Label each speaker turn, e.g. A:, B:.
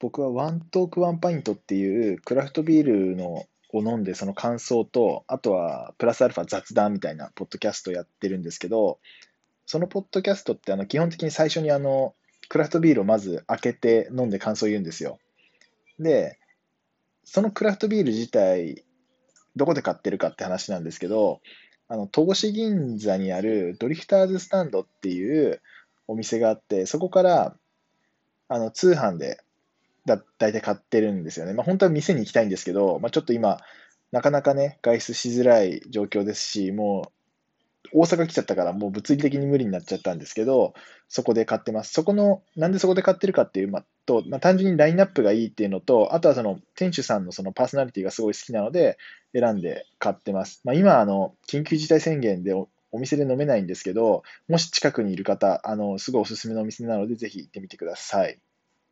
A: 僕はワントークワンパイントっていうクラフトビールのを飲んでその感想と、あとはプラスアルファ雑談みたいなポッドキャストをやってるんですけど、そのポッドキャストってあの基本的に最初にあのクラフトビールをまず開けて飲んで感想を言うんですよ。で、そのクラフトビール自体、どこで買ってるかって話なんですけど、あの戸越銀座にあるドリフターズスタンドっていうお店があって、そこからあの通販でだ大体買ってるんですよね。まあ、本当は店に行きたいんですけど、まあ、ちょっと今、なかなかね、外出しづらい状況ですし、もう大阪来ちゃったからもう物理的に無理になっちゃったんですけど、そこで買ってます。そこの、なんでそこで買ってるかっていう、まあ、と、まあ、単純にラインナップがいいっていうのと、あとはその店主さんのそのパーソナリティがすごい好きなので、選んで買ってます。まあ、今、あの、緊急事態宣言でお店で飲めないんですけど、もし近くにいる方、あの、すごいおすすめのお店なので、ぜひ行ってみてください。